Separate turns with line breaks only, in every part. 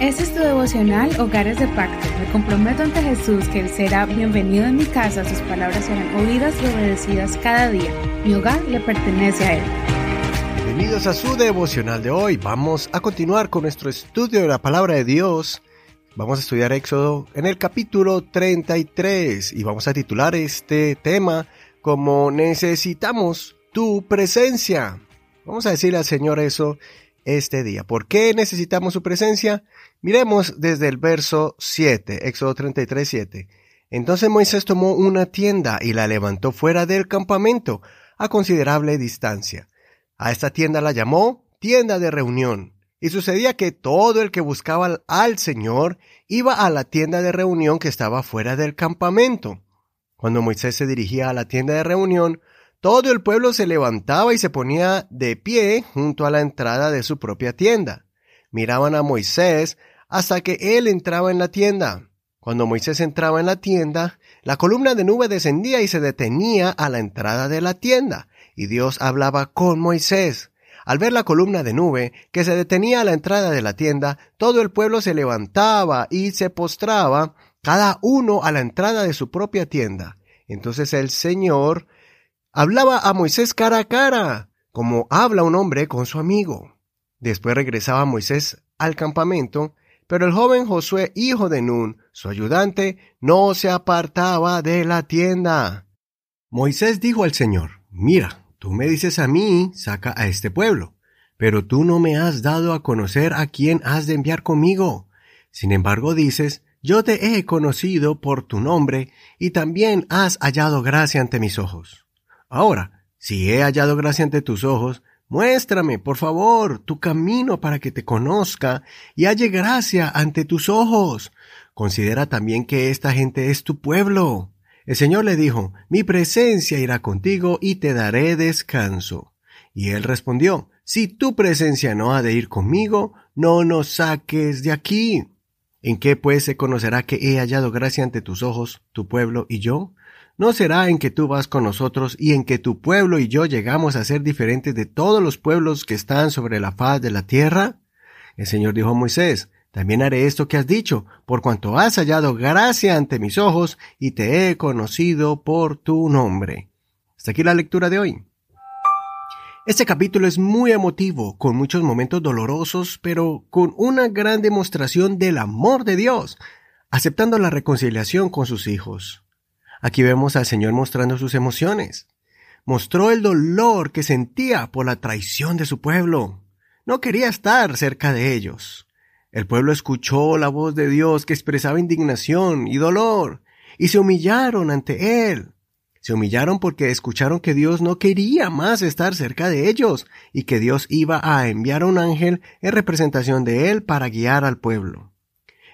Este es tu devocional Hogares de Pacto. Me comprometo ante Jesús que Él será bienvenido en mi casa, sus palabras serán oídas y obedecidas cada día. Mi hogar le pertenece a Él.
Bienvenidos a su devocional de hoy. Vamos a continuar con nuestro estudio de la palabra de Dios. Vamos a estudiar Éxodo en el capítulo 33 y vamos a titular este tema como necesitamos tu presencia. Vamos a decirle al Señor eso este día. ¿Por qué necesitamos su presencia? Miremos desde el verso 7, Éxodo 33, 7. Entonces Moisés tomó una tienda y la levantó fuera del campamento a considerable distancia. A esta tienda la llamó tienda de reunión. Y sucedía que todo el que buscaba al Señor iba a la tienda de reunión que estaba fuera del campamento. Cuando Moisés se dirigía a la tienda de reunión, todo el pueblo se levantaba y se ponía de pie junto a la entrada de su propia tienda. Miraban a Moisés hasta que él entraba en la tienda. Cuando Moisés entraba en la tienda, la columna de nube descendía y se detenía a la entrada de la tienda, y Dios hablaba con Moisés. Al ver la columna de nube que se detenía a la entrada de la tienda, todo el pueblo se levantaba y se postraba, cada uno a la entrada de su propia tienda. Entonces el Señor Hablaba a Moisés cara a cara, como habla un hombre con su amigo. Después regresaba Moisés al campamento, pero el joven Josué, hijo de Nun, su ayudante, no se apartaba de la tienda. Moisés dijo al Señor, Mira, tú me dices a mí, saca a este pueblo, pero tú no me has dado a conocer a quién has de enviar conmigo. Sin embargo dices, yo te he conocido por tu nombre, y también has hallado gracia ante mis ojos. Ahora, si he hallado gracia ante tus ojos, muéstrame, por favor, tu camino para que te conozca y halle gracia ante tus ojos. Considera también que esta gente es tu pueblo. El Señor le dijo, mi presencia irá contigo y te daré descanso. Y él respondió, si tu presencia no ha de ir conmigo, no nos saques de aquí. ¿En qué pues se conocerá que he hallado gracia ante tus ojos, tu pueblo y yo? ¿No será en que tú vas con nosotros y en que tu pueblo y yo llegamos a ser diferentes de todos los pueblos que están sobre la faz de la tierra? El Señor dijo a Moisés, también haré esto que has dicho, por cuanto has hallado gracia ante mis ojos y te he conocido por tu nombre. Hasta aquí la lectura de hoy. Este capítulo es muy emotivo, con muchos momentos dolorosos, pero con una gran demostración del amor de Dios, aceptando la reconciliación con sus hijos. Aquí vemos al Señor mostrando sus emociones. Mostró el dolor que sentía por la traición de su pueblo. No quería estar cerca de ellos. El pueblo escuchó la voz de Dios que expresaba indignación y dolor, y se humillaron ante Él. Se humillaron porque escucharon que Dios no quería más estar cerca de ellos, y que Dios iba a enviar a un ángel en representación de Él para guiar al pueblo.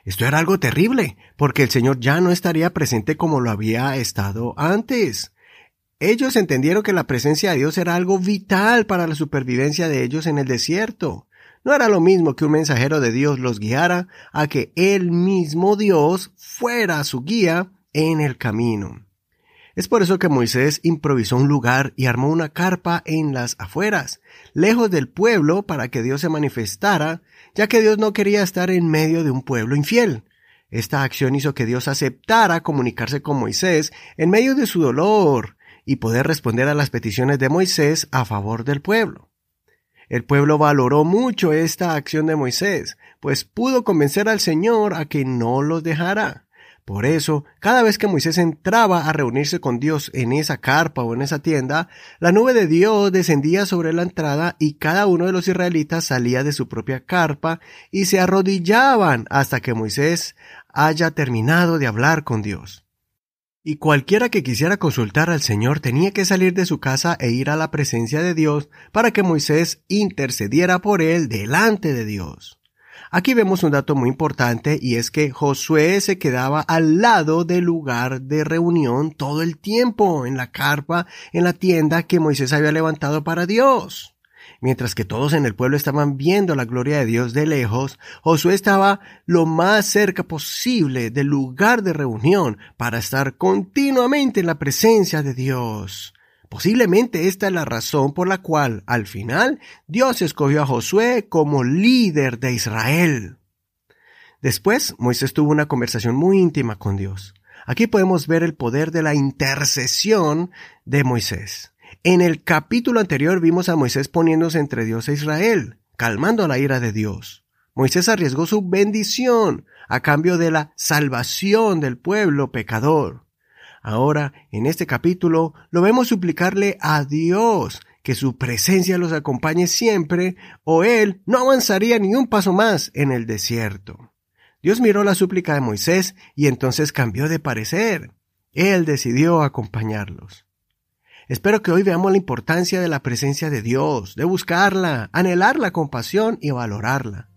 Esto era algo terrible, porque el Señor ya no estaría presente como lo había estado antes. Ellos entendieron que la presencia de Dios era algo vital para la supervivencia de ellos en el desierto. No era lo mismo que un mensajero de Dios los guiara a que el mismo Dios fuera su guía en el camino. Es por eso que Moisés improvisó un lugar y armó una carpa en las afueras, lejos del pueblo, para que Dios se manifestara, ya que Dios no quería estar en medio de un pueblo infiel. Esta acción hizo que Dios aceptara comunicarse con Moisés en medio de su dolor y poder responder a las peticiones de Moisés a favor del pueblo. El pueblo valoró mucho esta acción de Moisés, pues pudo convencer al Señor a que no los dejara. Por eso, cada vez que Moisés entraba a reunirse con Dios en esa carpa o en esa tienda, la nube de Dios descendía sobre la entrada y cada uno de los israelitas salía de su propia carpa y se arrodillaban hasta que Moisés haya terminado de hablar con Dios. Y cualquiera que quisiera consultar al Señor tenía que salir de su casa e ir a la presencia de Dios para que Moisés intercediera por él delante de Dios. Aquí vemos un dato muy importante y es que Josué se quedaba al lado del lugar de reunión todo el tiempo, en la carpa, en la tienda que Moisés había levantado para Dios. Mientras que todos en el pueblo estaban viendo la gloria de Dios de lejos, Josué estaba lo más cerca posible del lugar de reunión para estar continuamente en la presencia de Dios. Posiblemente esta es la razón por la cual, al final, Dios escogió a Josué como líder de Israel. Después, Moisés tuvo una conversación muy íntima con Dios. Aquí podemos ver el poder de la intercesión de Moisés. En el capítulo anterior vimos a Moisés poniéndose entre Dios e Israel, calmando la ira de Dios. Moisés arriesgó su bendición a cambio de la salvación del pueblo pecador. Ahora, en este capítulo, lo vemos suplicarle a Dios que su presencia los acompañe siempre, o él no avanzaría ni un paso más en el desierto. Dios miró la súplica de Moisés y entonces cambió de parecer. Él decidió acompañarlos. Espero que hoy veamos la importancia de la presencia de Dios, de buscarla, anhelarla con pasión y valorarla.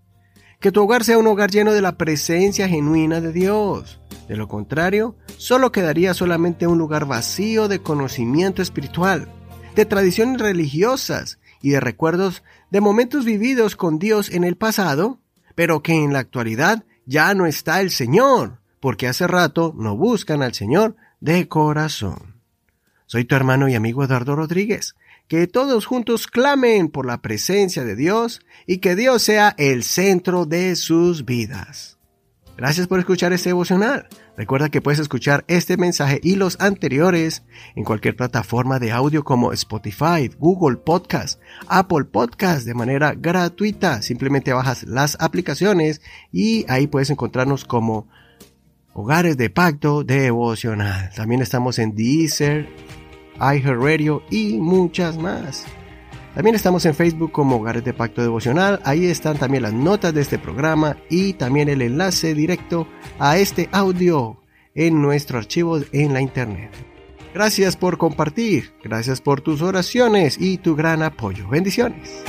Que tu hogar sea un hogar lleno de la presencia genuina de Dios. De lo contrario, solo quedaría solamente un lugar vacío de conocimiento espiritual, de tradiciones religiosas y de recuerdos de momentos vividos con Dios en el pasado, pero que en la actualidad ya no está el Señor, porque hace rato no buscan al Señor de corazón. Soy tu hermano y amigo Eduardo Rodríguez. Que todos juntos clamen por la presencia de Dios y que Dios sea el centro de sus vidas. Gracias por escuchar este devocional. Recuerda que puedes escuchar este mensaje y los anteriores en cualquier plataforma de audio como Spotify, Google Podcast, Apple Podcast de manera gratuita. Simplemente bajas las aplicaciones y ahí puedes encontrarnos como Hogares de Pacto Devocional. También estamos en Deezer, iHeartRadio y muchas más. También estamos en Facebook como Hogares de Pacto Devocional. Ahí están también las notas de este programa y también el enlace directo a este audio en nuestro archivo en la internet. Gracias por compartir, gracias por tus oraciones y tu gran apoyo. Bendiciones.